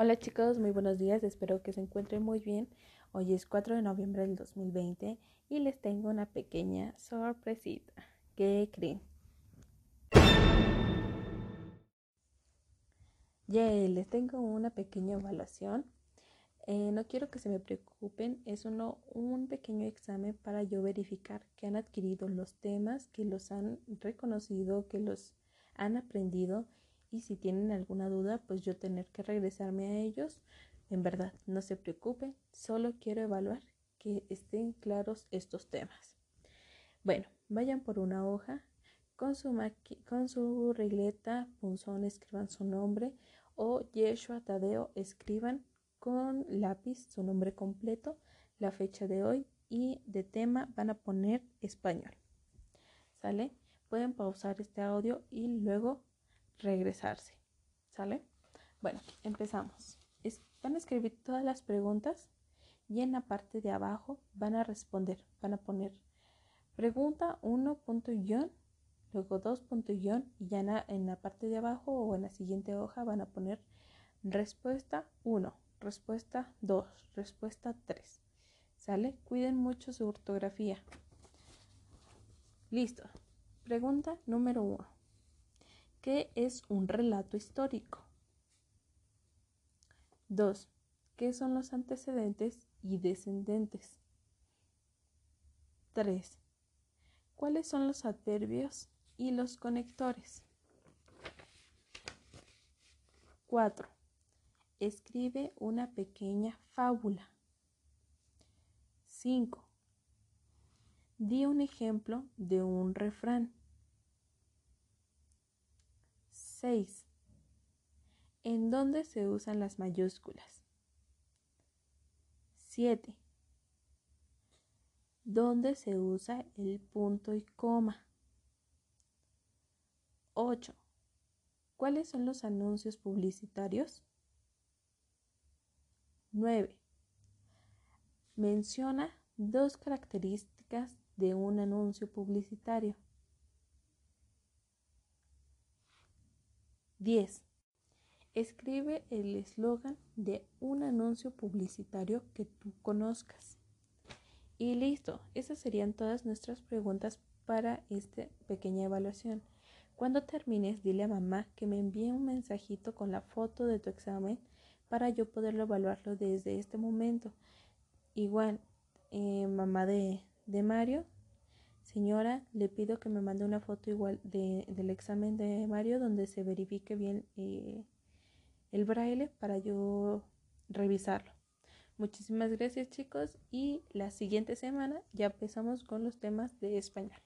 Hola chicos, muy buenos días, espero que se encuentren muy bien. Hoy es 4 de noviembre del 2020 y les tengo una pequeña sorpresita. ¿Qué creen? Yeah, les tengo una pequeña evaluación. Eh, no quiero que se me preocupen, es uno, un pequeño examen para yo verificar que han adquirido los temas, que los han reconocido, que los han aprendido y si tienen alguna duda, pues yo tener que regresarme a ellos. En verdad, no se preocupen, solo quiero evaluar que estén claros estos temas. Bueno, vayan por una hoja con su, con su regleta, punzón, escriban su nombre o Yeshua Tadeo, escriban con lápiz su nombre completo, la fecha de hoy y de tema van a poner español. ¿Sale? Pueden pausar este audio y luego regresarse. ¿Sale? Bueno, empezamos. van a escribir todas las preguntas y en la parte de abajo van a responder. Van a poner pregunta 1 punto guion, luego 2 punto guion y ya en la, en la parte de abajo o en la siguiente hoja van a poner respuesta 1, respuesta 2, respuesta 3. ¿Sale? Cuiden mucho su ortografía. Listo. Pregunta número 1. ¿Qué es un relato histórico? 2. ¿Qué son los antecedentes y descendentes? 3. ¿Cuáles son los adverbios y los conectores? 4. Escribe una pequeña fábula. 5. Di un ejemplo de un refrán. 6. ¿En dónde se usan las mayúsculas? 7. ¿Dónde se usa el punto y coma? 8. ¿Cuáles son los anuncios publicitarios? 9. Menciona dos características de un anuncio publicitario. 10. Escribe el eslogan de un anuncio publicitario que tú conozcas. Y listo, esas serían todas nuestras preguntas para esta pequeña evaluación. Cuando termines, dile a mamá que me envíe un mensajito con la foto de tu examen para yo poderlo evaluarlo desde este momento. Igual, eh, mamá de, de Mario, Señora, le pido que me mande una foto igual del examen de Mario donde se verifique bien eh, el braille para yo revisarlo. Muchísimas gracias chicos y la siguiente semana ya empezamos con los temas de español.